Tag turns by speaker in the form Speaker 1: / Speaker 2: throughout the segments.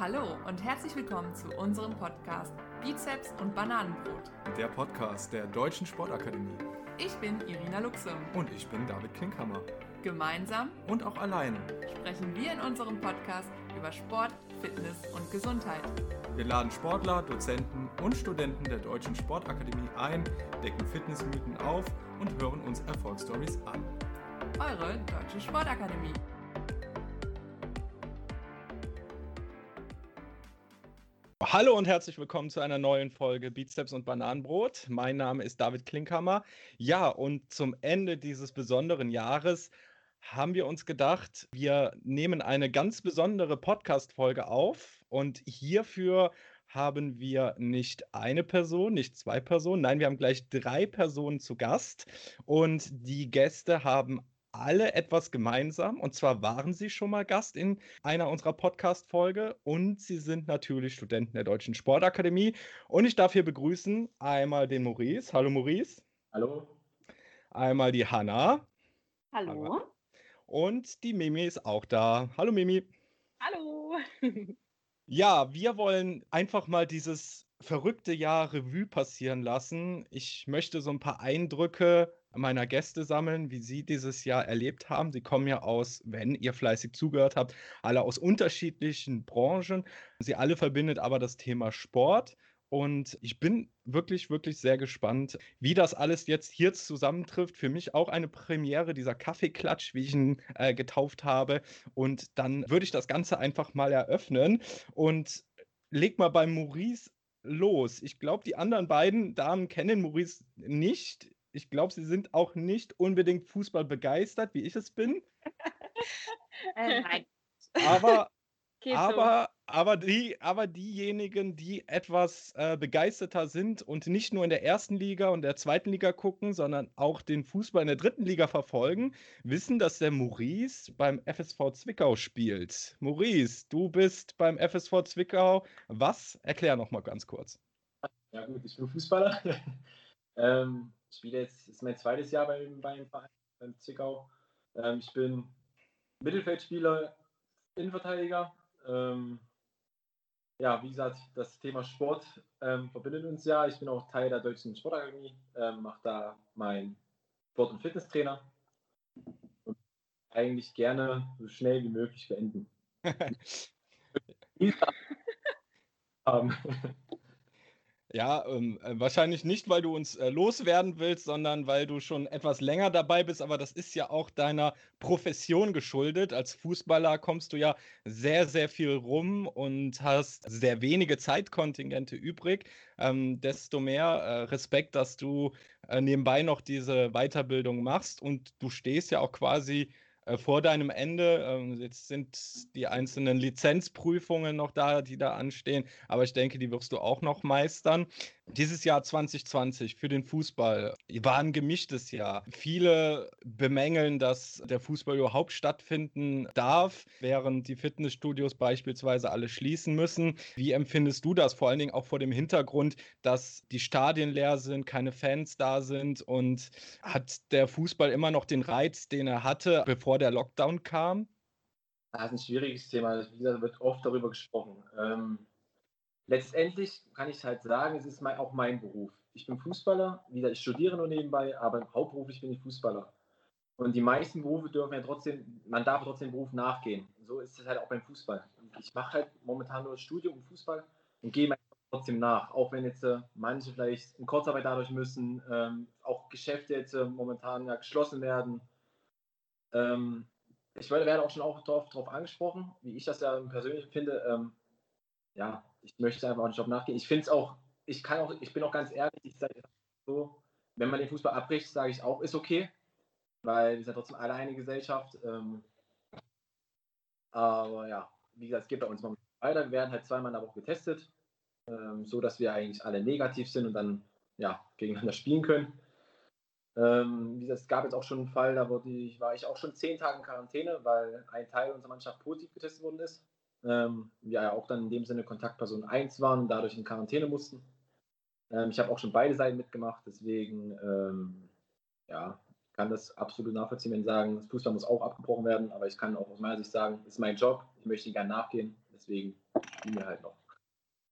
Speaker 1: Hallo und herzlich willkommen zu unserem Podcast Bizeps und Bananenbrot.
Speaker 2: Der Podcast der Deutschen Sportakademie.
Speaker 1: Ich bin Irina Luxem.
Speaker 2: Und ich bin David Klinkhammer.
Speaker 1: Gemeinsam
Speaker 2: und auch alleine
Speaker 1: sprechen wir in unserem Podcast über Sport, Fitness und Gesundheit.
Speaker 2: Wir laden Sportler, Dozenten und Studenten der Deutschen Sportakademie ein, decken Fitnessmythen auf und hören uns Erfolgsstories an.
Speaker 1: Eure Deutsche Sportakademie.
Speaker 3: Hallo und herzlich willkommen zu einer neuen Folge Beatsteps und Bananenbrot. Mein Name ist David Klinkhammer. Ja, und zum Ende dieses besonderen Jahres haben wir uns gedacht, wir nehmen eine ganz besondere Podcast-Folge auf und hierfür haben wir nicht eine Person, nicht zwei Personen, nein, wir haben gleich drei Personen zu Gast und die Gäste haben alle etwas gemeinsam. Und zwar waren sie schon mal Gast in einer unserer Podcast-Folge und sie sind natürlich Studenten der Deutschen Sportakademie. Und ich darf hier begrüßen einmal den Maurice. Hallo Maurice.
Speaker 4: Hallo.
Speaker 3: Einmal die Hanna.
Speaker 5: Hallo.
Speaker 3: Und die Mimi ist auch da. Hallo Mimi.
Speaker 5: Hallo.
Speaker 3: ja, wir wollen einfach mal dieses verrückte Jahr Revue passieren lassen. Ich möchte so ein paar Eindrücke meiner Gäste sammeln, wie sie dieses Jahr erlebt haben. Sie kommen ja aus, wenn ihr fleißig zugehört habt, alle aus unterschiedlichen Branchen. Sie alle verbindet aber das Thema Sport. Und ich bin wirklich, wirklich sehr gespannt, wie das alles jetzt hier zusammentrifft. Für mich auch eine Premiere, dieser Kaffeeklatsch, wie ich ihn äh, getauft habe. Und dann würde ich das Ganze einfach mal eröffnen und leg mal bei Maurice los. Ich glaube, die anderen beiden Damen kennen Maurice nicht ich glaube, sie sind auch nicht unbedingt Fußball begeistert, wie ich es bin.
Speaker 5: äh, nein.
Speaker 3: Aber, aber, aber, die, aber diejenigen, die etwas äh, begeisterter sind und nicht nur in der ersten Liga und der zweiten Liga gucken, sondern auch den Fußball in der dritten Liga verfolgen, wissen, dass der Maurice beim FSV Zwickau spielt. Maurice, du bist beim FSV Zwickau. Was? Erklär noch mal ganz kurz.
Speaker 4: Ja gut, ich bin Fußballer. ähm, ich spiele jetzt, ist mein zweites Jahr beim, beim Verein, beim Zwickau. Ähm, ich bin Mittelfeldspieler, Innenverteidiger. Ähm, ja, wie gesagt, das Thema Sport ähm, verbindet uns ja. Ich bin auch Teil der Deutschen Sportakademie, ähm, mache da meinen Sport- und Fitnesstrainer und eigentlich gerne so schnell wie möglich beenden.
Speaker 3: Ja, ähm, äh, wahrscheinlich nicht, weil du uns äh, loswerden willst, sondern weil du schon etwas länger dabei bist. Aber das ist ja auch deiner Profession geschuldet. Als Fußballer kommst du ja sehr, sehr viel rum und hast sehr wenige Zeitkontingente übrig. Ähm, desto mehr äh, Respekt, dass du äh, nebenbei noch diese Weiterbildung machst und du stehst ja auch quasi vor deinem Ende. Ähm, jetzt sind die einzelnen Lizenzprüfungen noch da, die da anstehen, aber ich denke, die wirst du auch noch meistern. Dieses Jahr 2020 für den Fußball war ein gemischtes Jahr. Viele bemängeln, dass der Fußball überhaupt stattfinden darf, während die Fitnessstudios beispielsweise alle schließen müssen. Wie empfindest du das? Vor allen Dingen auch vor dem Hintergrund, dass die Stadien leer sind, keine Fans da sind und hat der Fußball immer noch den Reiz, den er hatte, bevor der Lockdown kam?
Speaker 4: Das ist ein schwieriges Thema. Wie gesagt, wird oft darüber gesprochen. Ähm letztendlich kann ich halt sagen, es ist mein, auch mein Beruf. Ich bin Fußballer, wieder ich studiere nur nebenbei, aber hauptberuflich bin ich Fußballer. Und die meisten Berufe dürfen ja trotzdem, man darf trotzdem dem Beruf nachgehen. So ist es halt auch beim Fußball. Und ich mache halt momentan nur das Studium im Fußball und gehe trotzdem nach. Auch wenn jetzt äh, manche vielleicht in Kurzarbeit dadurch müssen, ähm, auch Geschäfte jetzt äh, momentan ja geschlossen werden. Ähm, ich werde auch schon auch darauf angesprochen, wie ich das ja persönlich finde. Ähm, ja, ich möchte einfach auch nicht Job nachgehen. Ich finde es auch, ich kann auch, ich bin auch ganz ehrlich, ich sage so, wenn man den Fußball abbricht, sage ich auch, ist okay, weil wir sind trotzdem alle eine Gesellschaft. Ähm, aber ja, wie gesagt, es geht bei uns momentan weiter. Wir werden halt zweimal in der Woche getestet, ähm, so dass wir eigentlich alle negativ sind und dann ja, gegeneinander spielen können. Ähm, es gab jetzt auch schon einen Fall, da ich, war ich auch schon zehn Tage in Quarantäne, weil ein Teil unserer Mannschaft positiv getestet worden ist ähm, wir ja auch dann in dem Sinne Kontaktperson 1 waren dadurch in Quarantäne mussten. Ähm, ich habe auch schon beide Seiten mitgemacht, deswegen ähm, ja, kann das absolut nachvollziehen, wenn sagen, das Fußball muss auch abgebrochen werden, aber ich kann auch aus meiner Sicht sagen, das ist mein Job, ich möchte ihn gerne nachgehen, deswegen die mir halt noch.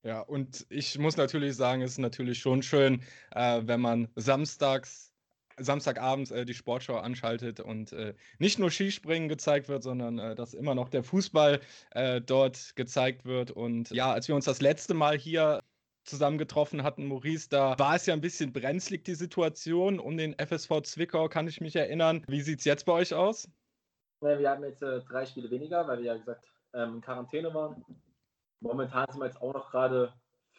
Speaker 3: Ja, und ich muss natürlich sagen, es ist natürlich schon schön, äh, wenn man samstags, Samstagabends äh, die Sportschau anschaltet und äh, nicht nur Skispringen gezeigt wird, sondern äh, dass immer noch der Fußball äh, dort gezeigt wird. Und ja, als wir uns das letzte Mal hier zusammengetroffen hatten, Maurice, da war es ja ein bisschen brenzlig, die Situation um den FSV Zwickau, kann ich mich erinnern. Wie sieht es jetzt bei euch aus?
Speaker 4: Wir haben jetzt äh, drei Spiele weniger, weil wir ja gesagt ähm, in Quarantäne waren. Momentan sind wir jetzt auch noch gerade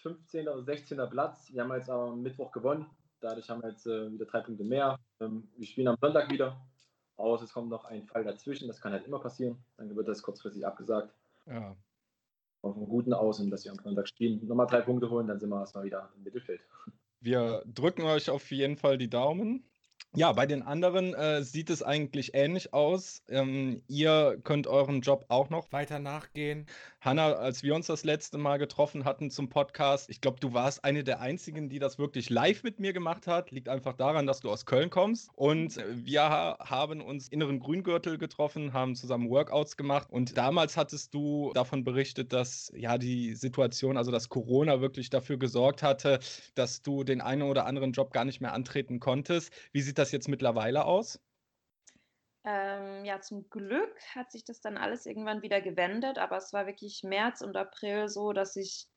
Speaker 4: 15. oder 16. Platz. Wir haben jetzt am Mittwoch gewonnen. Dadurch haben wir jetzt äh, wieder drei Punkte mehr. Ähm, wir spielen am Sonntag wieder. Aus, es kommt noch ein Fall dazwischen. Das kann halt immer passieren. Dann wird das kurzfristig abgesagt.
Speaker 3: Ja.
Speaker 4: Auf einem guten Aus und dass wir am Sonntag spielen. Nochmal drei Punkte holen, dann sind wir erstmal wieder im Mittelfeld.
Speaker 3: Wir drücken euch auf jeden Fall die Daumen. Ja, bei den anderen äh, sieht es eigentlich ähnlich aus. Ähm, ihr könnt euren Job auch noch weiter nachgehen. Hanna, als wir uns das letzte Mal getroffen hatten zum Podcast, ich glaube, du warst eine der einzigen, die das wirklich live mit mir gemacht hat. Liegt einfach daran, dass du aus Köln kommst. Und wir ha haben uns inneren Grüngürtel getroffen, haben zusammen Workouts gemacht. Und damals hattest du davon berichtet, dass ja die Situation, also dass Corona wirklich dafür gesorgt hatte, dass du den einen oder anderen Job gar nicht mehr antreten konntest. Wie sieht das jetzt mittlerweile aus?
Speaker 5: Ähm, ja, zum Glück hat sich das dann alles irgendwann wieder gewendet, aber es war wirklich März und April so, dass ich,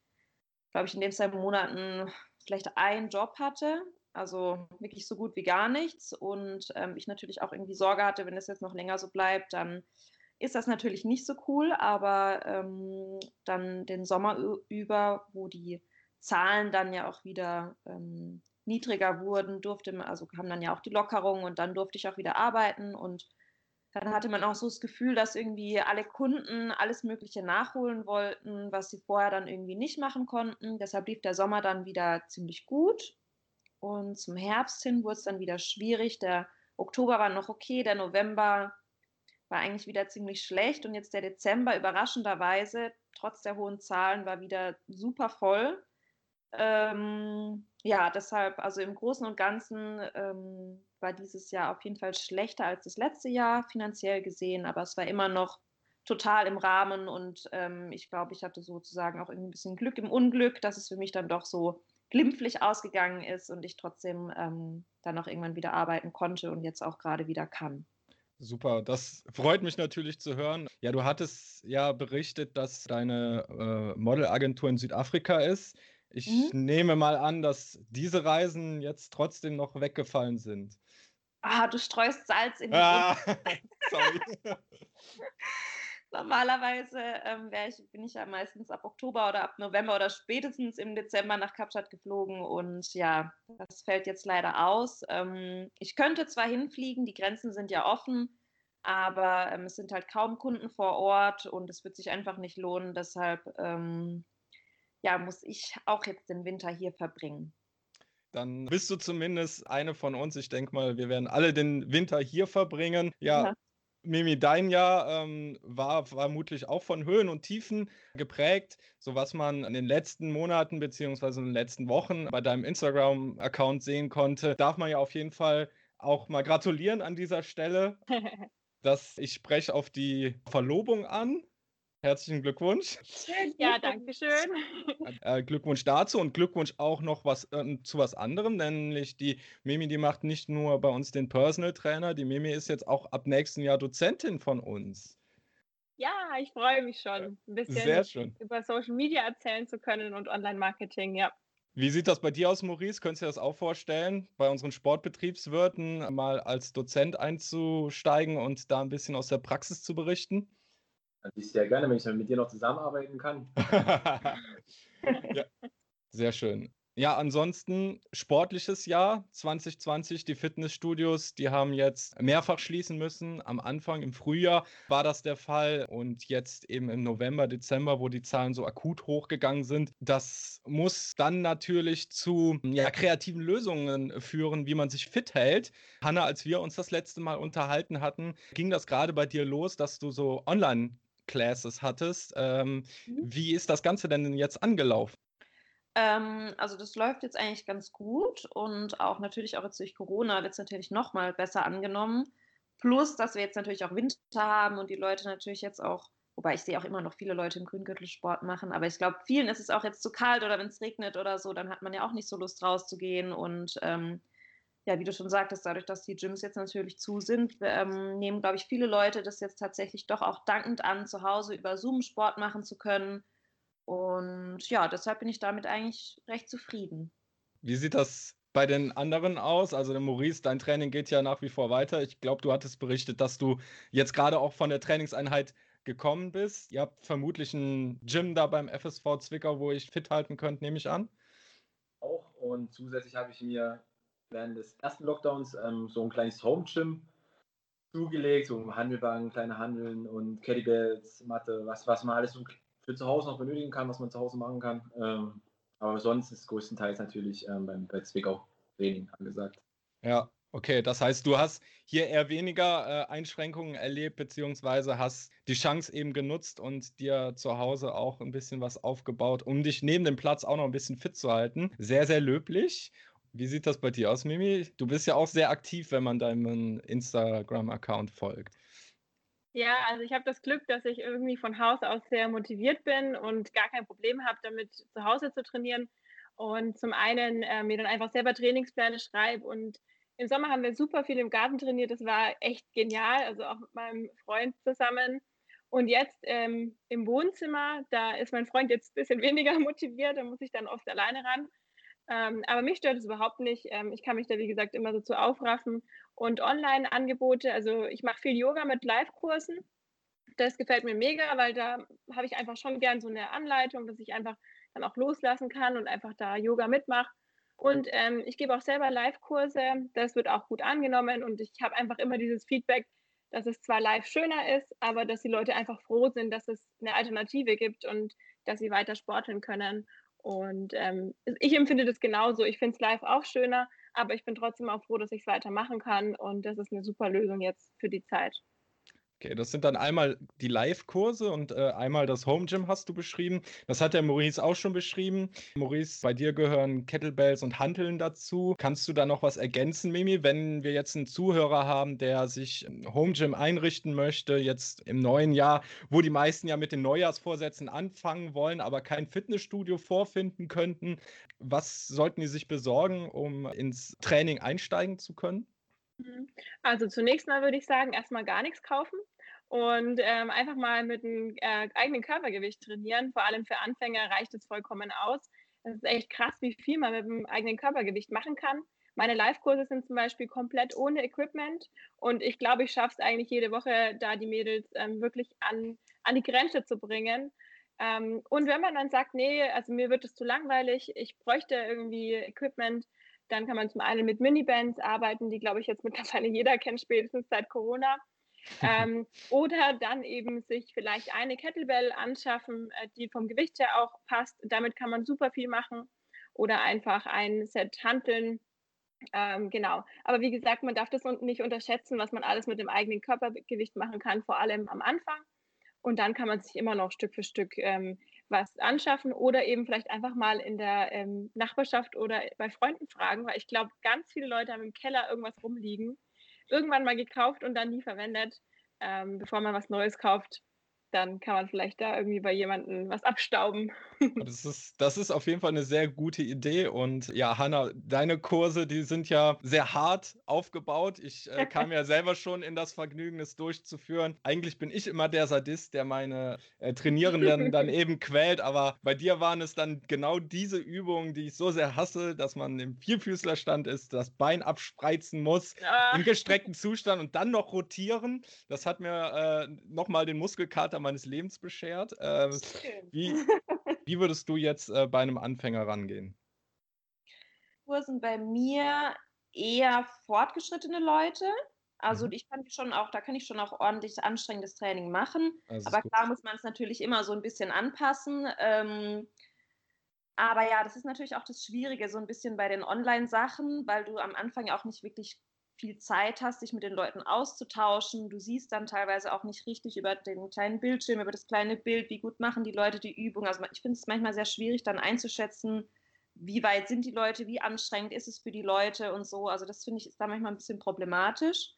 Speaker 5: glaube ich, in den zwei Monaten vielleicht einen Job hatte, also wirklich so gut wie gar nichts. Und ähm, ich natürlich auch irgendwie Sorge hatte, wenn es jetzt noch länger so bleibt, dann ist das natürlich nicht so cool, aber ähm, dann den Sommer über, wo die Zahlen dann ja auch wieder ähm, niedriger wurden, durfte man, also haben dann ja auch die Lockerungen und dann durfte ich auch wieder arbeiten und dann hatte man auch so das Gefühl, dass irgendwie alle Kunden alles Mögliche nachholen wollten, was sie vorher dann irgendwie nicht machen konnten. Deshalb lief der Sommer dann wieder ziemlich gut. Und zum Herbst hin wurde es dann wieder schwierig. Der Oktober war noch okay, der November war eigentlich wieder ziemlich schlecht. Und jetzt der Dezember überraschenderweise, trotz der hohen Zahlen, war wieder super voll. Ähm, ja, deshalb, also im Großen und Ganzen ähm, war dieses Jahr auf jeden Fall schlechter als das letzte Jahr finanziell gesehen, aber es war immer noch total im Rahmen und ähm, ich glaube, ich hatte sozusagen auch irgendwie ein bisschen Glück im Unglück, dass es für mich dann doch so glimpflich ausgegangen ist und ich trotzdem ähm, dann auch irgendwann wieder arbeiten konnte und jetzt auch gerade wieder kann.
Speaker 3: Super, das freut mich natürlich zu hören. Ja, du hattest ja berichtet, dass deine äh, Modelagentur in Südafrika ist. Ich mhm. nehme mal an, dass diese Reisen jetzt trotzdem noch weggefallen sind.
Speaker 5: Ah, du streust Salz in die ah, Sorry. Normalerweise ähm, ich, bin ich ja meistens ab Oktober oder ab November oder spätestens im Dezember nach Kapstadt geflogen und ja, das fällt jetzt leider aus. Ähm, ich könnte zwar hinfliegen, die Grenzen sind ja offen, aber ähm, es sind halt kaum Kunden vor Ort und es wird sich einfach nicht lohnen. Deshalb ähm, ja, muss ich auch jetzt den Winter hier verbringen.
Speaker 3: Dann bist du zumindest eine von uns. Ich denke mal, wir werden alle den Winter hier verbringen. Ja, ja. Mimi, dein Jahr ähm, war vermutlich auch von Höhen und Tiefen geprägt. So was man in den letzten Monaten beziehungsweise in den letzten Wochen bei deinem Instagram-Account sehen konnte, darf man ja auf jeden Fall auch mal gratulieren an dieser Stelle. dass ich spreche auf die Verlobung an. Herzlichen Glückwunsch.
Speaker 5: Ja, danke schön.
Speaker 3: Äh, Glückwunsch dazu und Glückwunsch auch noch was, äh, zu was anderem, nämlich die Mimi, die macht nicht nur bei uns den Personal Trainer, die Mimi ist jetzt auch ab nächsten Jahr Dozentin von uns.
Speaker 6: Ja, ich freue mich schon, ein bisschen über Social Media erzählen zu können und Online-Marketing, ja.
Speaker 3: Wie sieht das bei dir aus, Maurice? Könntest du dir das auch vorstellen, bei unseren Sportbetriebswirten mal als Dozent einzusteigen und da ein bisschen aus der Praxis zu berichten?
Speaker 4: Also ich sehr gerne, wenn ich dann mit dir noch zusammenarbeiten kann.
Speaker 3: ja, sehr schön. Ja, ansonsten sportliches Jahr 2020. Die Fitnessstudios, die haben jetzt mehrfach schließen müssen. Am Anfang im Frühjahr war das der Fall und jetzt eben im November, Dezember, wo die Zahlen so akut hochgegangen sind. Das muss dann natürlich zu ja, kreativen Lösungen führen, wie man sich fit hält. Hanna, als wir uns das letzte Mal unterhalten hatten, ging das gerade bei dir los, dass du so online Classes hattest. Ähm, mhm. Wie ist das Ganze denn jetzt angelaufen?
Speaker 5: Ähm, also das läuft jetzt eigentlich ganz gut und auch natürlich auch jetzt durch Corona wird es natürlich noch mal besser angenommen. Plus, dass wir jetzt natürlich auch Winter haben und die Leute natürlich jetzt auch Wobei ich sehe auch immer noch viele Leute im Grüngürtel Sport machen. Aber ich glaube, vielen ist es auch jetzt zu kalt oder wenn es regnet oder so, dann hat man ja auch nicht so Lust rauszugehen. Und ähm, ja, wie du schon sagtest, dadurch, dass die Gyms jetzt natürlich zu sind, ähm, nehmen, glaube ich, viele Leute das jetzt tatsächlich doch auch dankend an, zu Hause über Zoom Sport machen zu können. Und ja, deshalb bin ich damit eigentlich recht zufrieden.
Speaker 3: Wie sieht das bei den anderen aus? Also der Maurice, dein Training geht ja nach wie vor weiter. Ich glaube, du hattest berichtet, dass du jetzt gerade auch von der Trainingseinheit gekommen bist. Ihr habt vermutlich ein Gym da beim FSV Zwickau, wo ich fit halten könnt, nehme ich an.
Speaker 4: Auch und zusätzlich habe ich mir während des ersten Lockdowns ähm, so ein kleines Home Gym zugelegt, so Handelbank, kleine Handeln und Kettlebells, Matte, was, was man alles für zu Hause noch benötigen kann, was man zu Hause machen kann. Ähm, aber sonst ist größtenteils natürlich ähm, beim, bei Zwickau Training angesagt.
Speaker 3: Ja, okay. Das heißt, du hast hier eher weniger äh, Einschränkungen erlebt, beziehungsweise hast die Chance eben genutzt und dir zu Hause auch ein bisschen was aufgebaut, um dich neben dem Platz auch noch ein bisschen fit zu halten. Sehr, sehr löblich. Wie sieht das bei dir aus, Mimi? Du bist ja auch sehr aktiv, wenn man deinem Instagram-Account folgt.
Speaker 6: Ja, also ich habe das Glück, dass ich irgendwie von Haus aus sehr motiviert bin und gar kein Problem habe, damit zu Hause zu trainieren. Und zum einen äh, mir dann einfach selber Trainingspläne schreibe. Und im Sommer haben wir super viel im Garten trainiert. Das war echt genial, also auch mit meinem Freund zusammen. Und jetzt ähm, im Wohnzimmer, da ist mein Freund jetzt ein bisschen weniger motiviert, da muss ich dann oft alleine ran. Ähm, aber mich stört es überhaupt nicht. Ähm, ich kann mich da, wie gesagt, immer so zu aufraffen. Und Online-Angebote, also ich mache viel Yoga mit Live-Kursen. Das gefällt mir mega, weil da habe ich einfach schon gern so eine Anleitung, dass ich einfach dann auch loslassen kann und einfach da Yoga mitmache. Und ähm, ich gebe auch selber Live-Kurse. Das wird auch gut angenommen. Und ich habe einfach immer dieses Feedback, dass es zwar live schöner ist, aber dass die Leute einfach froh sind, dass es eine Alternative gibt und dass sie weiter sporteln können. Und ähm, ich empfinde das genauso. Ich finde es live auch schöner, aber ich bin trotzdem auch froh, dass ich es weitermachen kann. Und das ist eine super Lösung jetzt für die Zeit.
Speaker 3: Okay, das sind dann einmal die Live-Kurse und äh, einmal das Home Gym hast du beschrieben. Das hat der Maurice auch schon beschrieben. Maurice, bei dir gehören Kettlebells und Hanteln dazu. Kannst du da noch was ergänzen, Mimi, wenn wir jetzt einen Zuhörer haben, der sich Home Gym einrichten möchte, jetzt im neuen Jahr, wo die meisten ja mit den Neujahrsvorsätzen anfangen wollen, aber kein Fitnessstudio vorfinden könnten. Was sollten die sich besorgen, um ins Training einsteigen zu können?
Speaker 6: Mhm. Also zunächst mal würde ich sagen, erstmal gar nichts kaufen und ähm, einfach mal mit einem äh, eigenen Körpergewicht trainieren. Vor allem für Anfänger reicht es vollkommen aus. Es ist echt krass, wie viel man mit dem eigenen Körpergewicht machen kann. Meine Live-Kurse sind zum Beispiel komplett ohne Equipment und ich glaube, ich schaffe es eigentlich jede Woche, da die Mädels ähm, wirklich an, an die Grenze zu bringen. Ähm, und wenn man dann sagt, nee, also mir wird es zu langweilig, ich bräuchte irgendwie Equipment, dann kann man zum einen mit Minibands arbeiten, die, glaube ich, jetzt mittlerweile jeder kennt, spätestens seit Corona. ähm, oder dann eben sich vielleicht eine Kettlebell anschaffen, äh, die vom Gewicht her auch passt. Damit kann man super viel machen. Oder einfach ein Set Hanteln. Ähm, genau. Aber wie gesagt, man darf das nicht unterschätzen, was man alles mit dem eigenen Körpergewicht machen kann, vor allem am Anfang. Und dann kann man sich immer noch Stück für Stück ähm, was anschaffen oder eben vielleicht einfach mal in der ähm, Nachbarschaft oder bei Freunden fragen, weil ich glaube, ganz viele Leute haben im Keller irgendwas rumliegen, irgendwann mal gekauft und dann nie verwendet, ähm, bevor man was Neues kauft dann kann man vielleicht da irgendwie bei jemandem was abstauben.
Speaker 3: Das ist, das ist auf jeden Fall eine sehr gute Idee. Und ja, Hanna, deine Kurse, die sind ja sehr hart aufgebaut. Ich äh, kam ja selber schon in das Vergnügen, es durchzuführen. Eigentlich bin ich immer der Sadist, der meine äh, Trainierenden dann eben quält. Aber bei dir waren es dann genau diese Übungen, die ich so sehr hasse, dass man im Vierfüßlerstand ist, das Bein abspreizen muss, ja. im gestreckten Zustand und dann noch rotieren. Das hat mir äh, nochmal den Muskelkater meines Lebens beschert. Äh, wie, wie würdest du jetzt äh, bei einem Anfänger rangehen?
Speaker 5: Kursen bei mir eher fortgeschrittene Leute. Also mhm. ich kann schon auch, da kann ich schon auch ordentlich anstrengendes Training machen. Aber klar muss man es natürlich immer so ein bisschen anpassen. Ähm, aber ja, das ist natürlich auch das Schwierige, so ein bisschen bei den Online-Sachen, weil du am Anfang auch nicht wirklich viel Zeit hast, dich mit den Leuten auszutauschen. Du siehst dann teilweise auch nicht richtig über den kleinen Bildschirm, über das kleine Bild, wie gut machen die Leute die Übung. Also ich finde es manchmal sehr schwierig, dann einzuschätzen, wie weit sind die Leute, wie anstrengend ist es für die Leute und so. Also das finde ich ist da manchmal ein bisschen problematisch.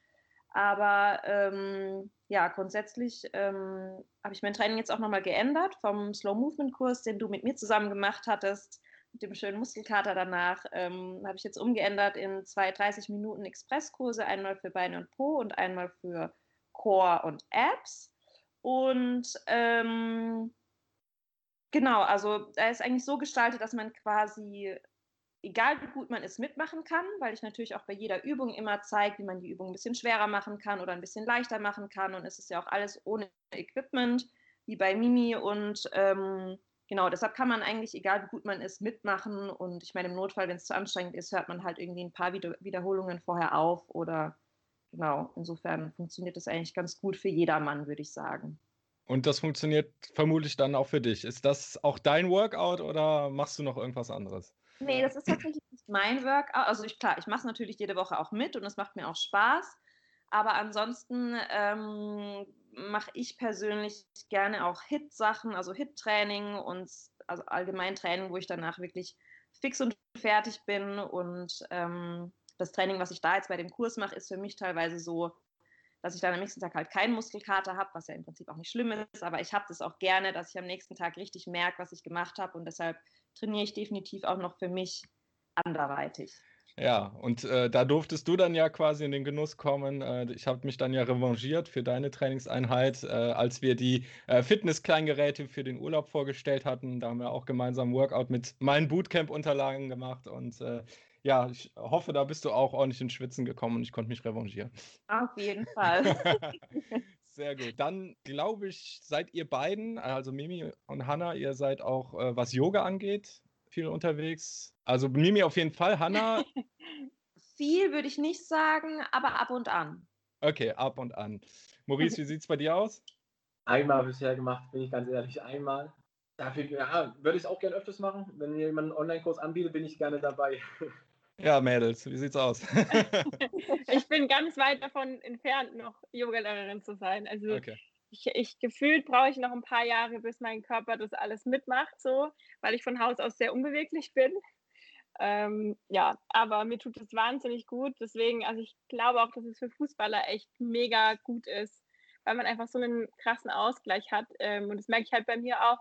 Speaker 5: Aber ähm, ja, grundsätzlich ähm, habe ich mein Training jetzt auch nochmal geändert vom Slow Movement Kurs, den du mit mir zusammen gemacht hattest, dem schönen Muskelkater danach, ähm, habe ich jetzt umgeändert in zwei 30 Minuten Expresskurse, einmal für Beine und Po und einmal für Core und Abs. Und ähm, genau, also er ist eigentlich so gestaltet, dass man quasi egal wie gut man es mitmachen kann, weil ich natürlich auch bei jeder Übung immer zeige, wie man die Übung ein bisschen schwerer machen kann oder ein bisschen leichter machen kann. Und es ist ja auch alles ohne Equipment, wie bei Mimi. Und ähm, genau, deshalb kann man eigentlich, egal wie gut man ist, mitmachen. Und ich meine, im Notfall, wenn es zu anstrengend ist, hört man halt irgendwie ein paar Wiederholungen vorher auf. Oder genau, insofern funktioniert das eigentlich ganz gut für jedermann, würde ich sagen.
Speaker 3: Und das funktioniert vermutlich dann auch für dich. Ist das auch dein Workout oder machst du noch irgendwas anderes?
Speaker 5: Nee, das ist tatsächlich nicht mein Workout. Also ich, klar, ich mache es natürlich jede Woche auch mit und es macht mir auch Spaß. Aber ansonsten ähm, mache ich persönlich gerne auch Hit-Sachen, also Hit-Training und also allgemein Training, wo ich danach wirklich fix und fertig bin. Und ähm, das Training, was ich da jetzt bei dem Kurs mache, ist für mich teilweise so, dass ich dann am nächsten Tag halt keinen Muskelkater habe, was ja im Prinzip auch nicht schlimm ist. Aber ich habe das auch gerne, dass ich am nächsten Tag richtig merke, was ich gemacht habe. Und deshalb trainiere ich definitiv auch noch für mich anderweitig.
Speaker 3: Ja, und äh, da durftest du dann ja quasi in den Genuss kommen. Äh, ich habe mich dann ja revanchiert für deine Trainingseinheit, äh, als wir die äh, Fitness-Kleingeräte für den Urlaub vorgestellt hatten. Da haben wir auch gemeinsam Workout mit meinen Bootcamp-Unterlagen gemacht. Und äh, ja, ich hoffe, da bist du auch ordentlich ins Schwitzen gekommen und ich konnte mich revanchieren.
Speaker 5: Auf jeden Fall.
Speaker 3: Sehr gut. Dann glaube ich, seid ihr beiden, also Mimi und Hanna, ihr seid auch, äh, was Yoga angeht, viel unterwegs. Also Mimi auf jeden Fall, Hanna.
Speaker 5: viel würde ich nicht sagen, aber ab und an.
Speaker 3: Okay, ab und an. Maurice, wie sieht es bei dir aus?
Speaker 4: Einmal bisher gemacht, bin ich ganz ehrlich, einmal. Dafür ja, würde ich es auch gerne öfters machen. Wenn jemand einen Online-Kurs anbietet, bin ich gerne dabei.
Speaker 3: Ja, Mädels, wie sieht's aus?
Speaker 6: ich bin ganz weit davon entfernt, noch Yogalehrerin zu sein. Also okay. Ich, ich gefühlt brauche ich noch ein paar Jahre, bis mein Körper das alles mitmacht, so, weil ich von Haus aus sehr unbeweglich bin. Ähm, ja, aber mir tut es wahnsinnig gut. Deswegen, also ich glaube auch, dass es für Fußballer echt mega gut ist, weil man einfach so einen krassen Ausgleich hat. Ähm, und das merke ich halt bei mir auch.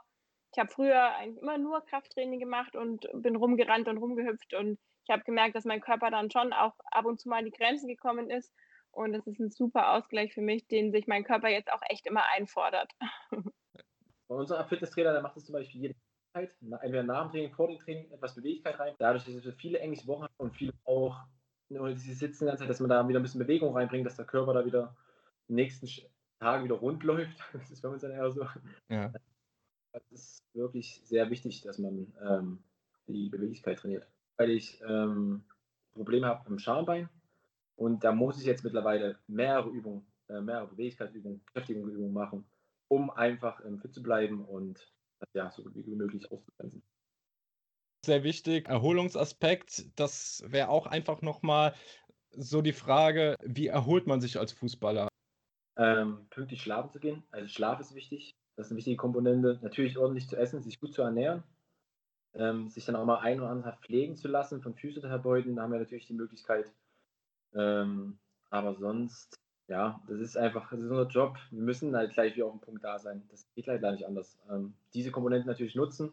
Speaker 6: Ich habe früher eigentlich immer nur Krafttraining gemacht und bin rumgerannt und rumgehüpft und ich habe gemerkt, dass mein Körper dann schon auch ab und zu mal an die Grenzen gekommen ist. Und das ist ein super Ausgleich für mich, den sich mein Körper jetzt auch echt immer einfordert.
Speaker 4: Bei unserem Fitnesstrainer, der macht das zum Beispiel jede Zeit, entweder nach dem Training, vor dem Training, etwas Beweglichkeit rein. Dadurch, dass wir viele englische Wochen haben und viele auch nur sie sitzen die ganze Zeit, dass man da wieder ein bisschen Bewegung reinbringt, dass der Körper da wieder die nächsten Tage wieder rund läuft. Das ist bei uns dann eher so. Ja. Das ist wirklich sehr wichtig, dass man ähm, die Beweglichkeit trainiert weil ich ähm, Probleme habe im Schambein. Und da muss ich jetzt mittlerweile mehrere Übungen, äh, mehrere Beweglichkeitsübungen, Kräftigungsübungen machen, um einfach ähm, fit zu bleiben und das ja so gut wie möglich auszugrenzen.
Speaker 3: Sehr wichtig, Erholungsaspekt, das wäre auch einfach nochmal so die Frage, wie erholt man sich als Fußballer?
Speaker 4: Ähm, pünktlich schlafen zu gehen. Also Schlaf ist wichtig. Das ist eine wichtige Komponente. Natürlich ordentlich zu essen, sich gut zu ernähren ähm, sich dann auch mal ein oder andere pflegen zu lassen von Physiotherapeuten. Da haben wir natürlich die Möglichkeit. Ähm, aber sonst, ja, das ist einfach, das ist unser Job. Wir müssen halt gleich wieder auf dem Punkt da sein. Das geht halt leider nicht anders. Ähm, diese Komponenten natürlich nutzen,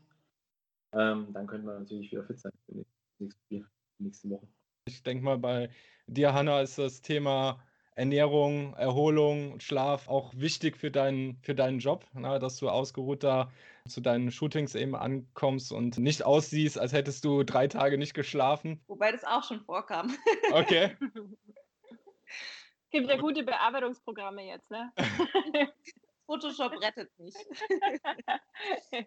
Speaker 4: ähm, dann können wir natürlich wieder fit sein für die nächsten, die nächsten Wochen.
Speaker 3: Ich denke mal, bei dir, Hanna, ist das Thema Ernährung, Erholung, Schlaf auch wichtig für deinen, für deinen Job, na, ne, dass du ausgeruhter zu deinen Shootings eben ankommst und nicht aussiehst, als hättest du drei Tage nicht geschlafen.
Speaker 5: Wobei das auch schon vorkam.
Speaker 3: Okay.
Speaker 6: Gibt ja gute Bearbeitungsprogramme jetzt, ne?
Speaker 5: Photoshop rettet mich.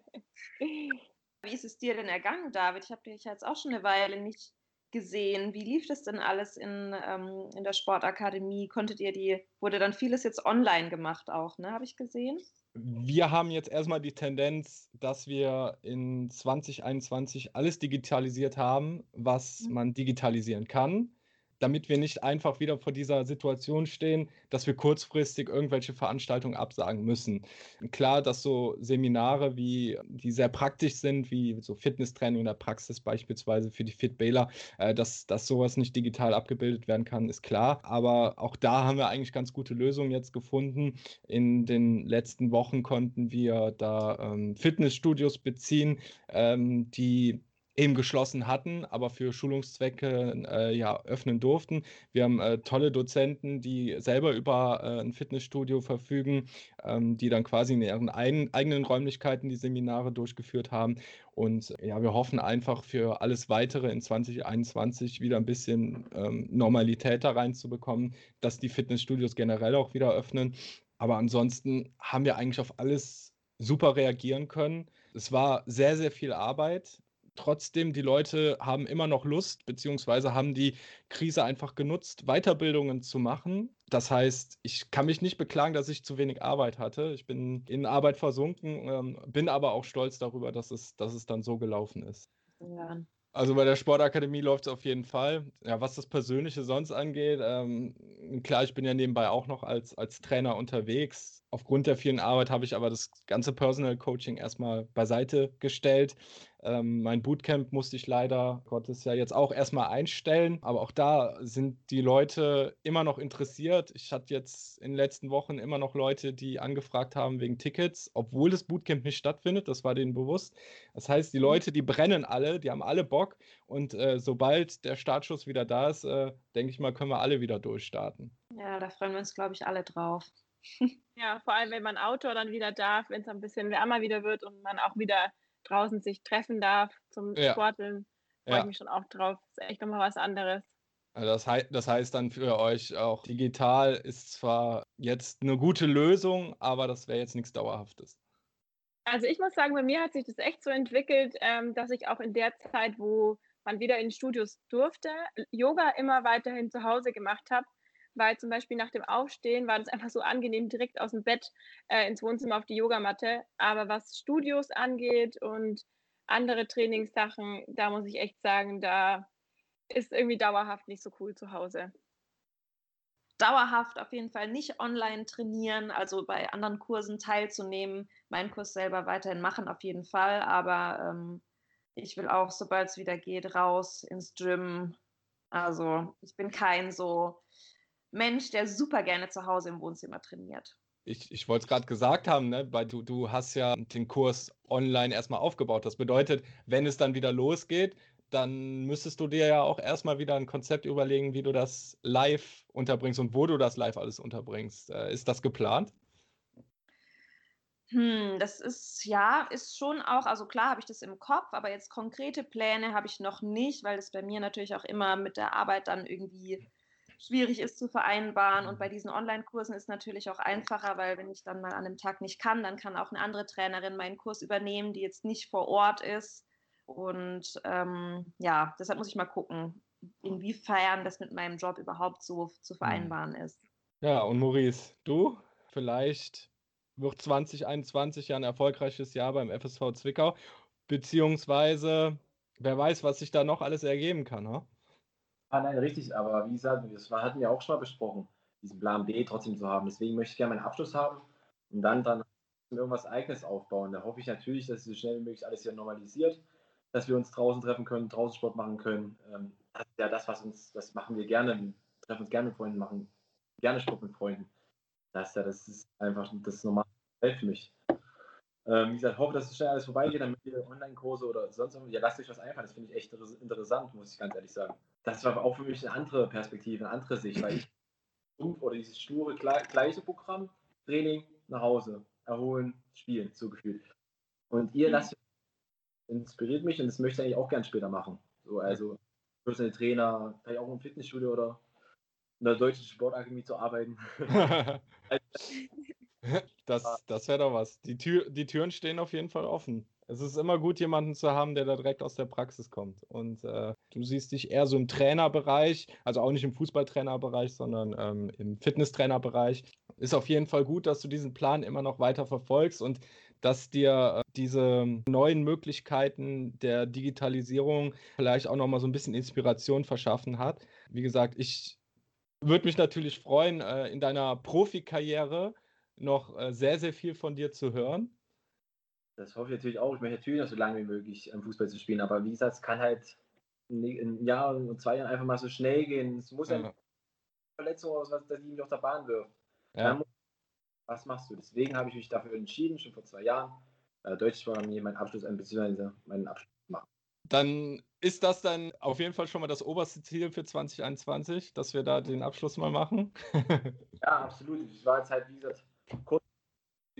Speaker 5: Wie ist es dir denn ergangen, David? Ich habe dich jetzt auch schon eine Weile nicht gesehen? Wie lief das denn alles in, ähm, in der Sportakademie? Konntet ihr die, wurde dann vieles jetzt online gemacht auch, ne? Habe ich gesehen?
Speaker 3: Wir haben jetzt erstmal die Tendenz, dass wir in 2021 alles digitalisiert haben, was mhm. man digitalisieren kann. Damit wir nicht einfach wieder vor dieser Situation stehen, dass wir kurzfristig irgendwelche Veranstaltungen absagen müssen. Klar, dass so Seminare, wie, die sehr praktisch sind, wie so Fitnesstraining in der Praxis beispielsweise für die Fitbailer, äh, dass, dass sowas nicht digital abgebildet werden kann, ist klar. Aber auch da haben wir eigentlich ganz gute Lösungen jetzt gefunden. In den letzten Wochen konnten wir da ähm, Fitnessstudios beziehen, ähm, die eben geschlossen hatten, aber für Schulungszwecke äh, ja öffnen durften. Wir haben äh, tolle Dozenten, die selber über äh, ein Fitnessstudio verfügen, ähm, die dann quasi in ihren ein, eigenen Räumlichkeiten die Seminare durchgeführt haben. Und ja, wir hoffen einfach für alles weitere in 2021 wieder ein bisschen ähm, Normalität da reinzubekommen, dass die Fitnessstudios generell auch wieder öffnen. Aber ansonsten haben wir eigentlich auf alles super reagieren können. Es war sehr, sehr viel Arbeit trotzdem, die Leute haben immer noch Lust, beziehungsweise haben die Krise einfach genutzt, Weiterbildungen zu machen. Das heißt, ich kann mich nicht beklagen, dass ich zu wenig Arbeit hatte. Ich bin in Arbeit versunken, ähm, bin aber auch stolz darüber, dass es, dass es dann so gelaufen ist. Ja. Also bei der Sportakademie läuft es auf jeden Fall. Ja, was das Persönliche sonst angeht, ähm, klar, ich bin ja nebenbei auch noch als, als Trainer unterwegs aufgrund der vielen Arbeit habe ich aber das ganze Personal Coaching erstmal beiseite gestellt. Ähm, mein Bootcamp musste ich leider Gottes ja jetzt auch erstmal einstellen, aber auch da sind die Leute immer noch interessiert. Ich hatte jetzt in den letzten Wochen immer noch Leute, die angefragt haben wegen Tickets, obwohl das Bootcamp nicht stattfindet, das war denen bewusst. Das heißt, die mhm. Leute, die brennen alle, die haben alle Bock und äh, sobald der Startschuss wieder da ist, äh, denke ich mal, können wir alle wieder durchstarten.
Speaker 5: Ja, da freuen wir uns, glaube ich, alle drauf.
Speaker 6: Ja, vor allem, wenn man Outdoor dann wieder darf, wenn es ein bisschen wärmer wieder wird und man auch wieder draußen sich treffen darf zum ja. Sporteln, freue ja. ich mich schon auch drauf. Das ist echt nochmal was anderes.
Speaker 3: Das, hei das heißt dann für euch auch, digital ist zwar jetzt eine gute Lösung, aber das wäre jetzt nichts Dauerhaftes.
Speaker 6: Also ich muss sagen, bei mir hat sich das echt so entwickelt, ähm, dass ich auch in der Zeit, wo man wieder in Studios durfte, Yoga immer weiterhin zu Hause gemacht habe weil zum Beispiel nach dem Aufstehen war das einfach so angenehm, direkt aus dem Bett äh, ins Wohnzimmer auf die Yogamatte. Aber was Studios angeht und andere Trainingssachen, da muss ich echt sagen, da ist irgendwie dauerhaft nicht so cool zu Hause.
Speaker 5: Dauerhaft auf jeden Fall nicht online trainieren, also bei anderen Kursen teilzunehmen, meinen Kurs selber weiterhin machen auf jeden Fall, aber ähm, ich will auch, sobald es wieder geht, raus ins Gym. Also ich bin kein so Mensch, der super gerne zu Hause im Wohnzimmer trainiert.
Speaker 3: Ich, ich wollte es gerade gesagt haben, ne? weil du, du hast ja den Kurs online erstmal aufgebaut. Das bedeutet, wenn es dann wieder losgeht, dann müsstest du dir ja auch erstmal wieder ein Konzept überlegen, wie du das live unterbringst und wo du das live alles unterbringst. Äh, ist das geplant?
Speaker 5: Hm, das ist ja, ist schon auch, also klar habe ich das im Kopf, aber jetzt konkrete Pläne habe ich noch nicht, weil es bei mir natürlich auch immer mit der Arbeit dann irgendwie schwierig ist zu vereinbaren. Und bei diesen Online-Kursen ist es natürlich auch einfacher, weil wenn ich dann mal an einem Tag nicht kann, dann kann auch eine andere Trainerin meinen Kurs übernehmen, die jetzt nicht vor Ort ist. Und ähm, ja, deshalb muss ich mal gucken, inwiefern das mit meinem Job überhaupt so zu vereinbaren ist.
Speaker 3: Ja, und Maurice, du vielleicht wird 2021 ja ein erfolgreiches Jahr beim FSV Zwickau, beziehungsweise wer weiß, was sich da noch alles ergeben kann. Ha?
Speaker 4: Ah, nein, richtig, aber wie gesagt, das hatten wir auch schon mal besprochen, diesen Plan B trotzdem zu haben. Deswegen möchte ich gerne meinen Abschluss haben und dann dann irgendwas Eigenes aufbauen. Da hoffe ich natürlich, dass so schnell wie möglich alles wieder normalisiert, dass wir uns draußen treffen können, draußen Sport machen können. Ähm, das ist ja das, was uns, das machen wir gerne. Treffen uns gerne mit Freunden, machen gerne Sport mit Freunden. Das ist ja, das ist einfach das normale Welt für mich. Ähm, wie gesagt, hoffe, dass es schnell alles vorbeigeht, damit ihr Online-Kurse oder sonst irgendwas, ja, lasst euch was einfallen. Das finde ich echt interessant, muss ich ganz ehrlich sagen. Das war auch für mich eine andere Perspektive, eine andere Sicht, weil ich oder dieses sture gleiche Programm, Training, nach Hause, erholen, spielen, so gefühlt. Und ihr mhm. lasst inspiriert mich und das möchte ich eigentlich auch gern später machen. So, also Personal Trainer, vielleicht auch im Fitnessstudio oder in der deutschen Sportakademie zu arbeiten.
Speaker 3: Das, das wäre doch was. Die, Tür, die Türen stehen auf jeden Fall offen. Es ist immer gut, jemanden zu haben, der da direkt aus der Praxis kommt. Und äh, du siehst dich eher so im Trainerbereich, also auch nicht im Fußballtrainerbereich, sondern ähm, im Fitnesstrainerbereich. ist auf jeden Fall gut, dass du diesen Plan immer noch weiter verfolgst und dass dir äh, diese neuen Möglichkeiten der Digitalisierung vielleicht auch noch mal so ein bisschen Inspiration verschaffen hat. Wie gesagt, ich würde mich natürlich freuen, äh, in deiner Profikarriere noch äh, sehr, sehr viel von dir zu hören.
Speaker 4: Das hoffe ich natürlich auch. Ich möchte natürlich noch so lange wie möglich Fußball zu spielen, aber wie gesagt, es kann halt in ein Jahr und zwei Jahren einfach mal so schnell gehen. Es muss ja. eine Verletzung aus, was die mich auf der Bahn wirft. Ja. was machst du? Deswegen habe ich mich dafür entschieden, schon vor zwei Jahren, äh, Deutsch war mir mein Abschluss, beziehungsweise meinen Abschluss machen.
Speaker 3: Dann ist das dann auf jeden Fall schon mal das oberste Ziel für 2021, dass wir da den Abschluss mal machen.
Speaker 4: ja, absolut. Ich war jetzt halt, wie gesagt, kurz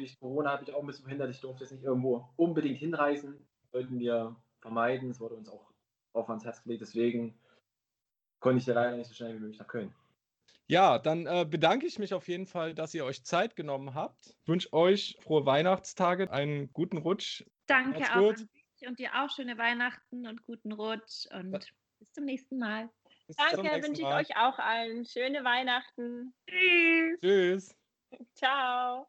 Speaker 4: durch Corona habe ich auch ein bisschen verhindert. Ich durfte jetzt nicht irgendwo unbedingt hinreisen. Sollten wir vermeiden. Es wurde uns auch auf ans Herz gelegt. Deswegen konnte ich ja leider nicht so schnell wie möglich nach Köln.
Speaker 3: Ja, dann äh, bedanke ich mich auf jeden Fall, dass ihr euch Zeit genommen habt. Ich wünsche euch frohe Weihnachtstage, einen guten Rutsch.
Speaker 5: Danke auch an dich und dir auch schöne Weihnachten und guten Rutsch und ja. bis zum nächsten Mal.
Speaker 6: Bis Danke, wünsche ich euch auch allen schöne Weihnachten.
Speaker 3: Tschüss. Tschüss.
Speaker 6: Ciao.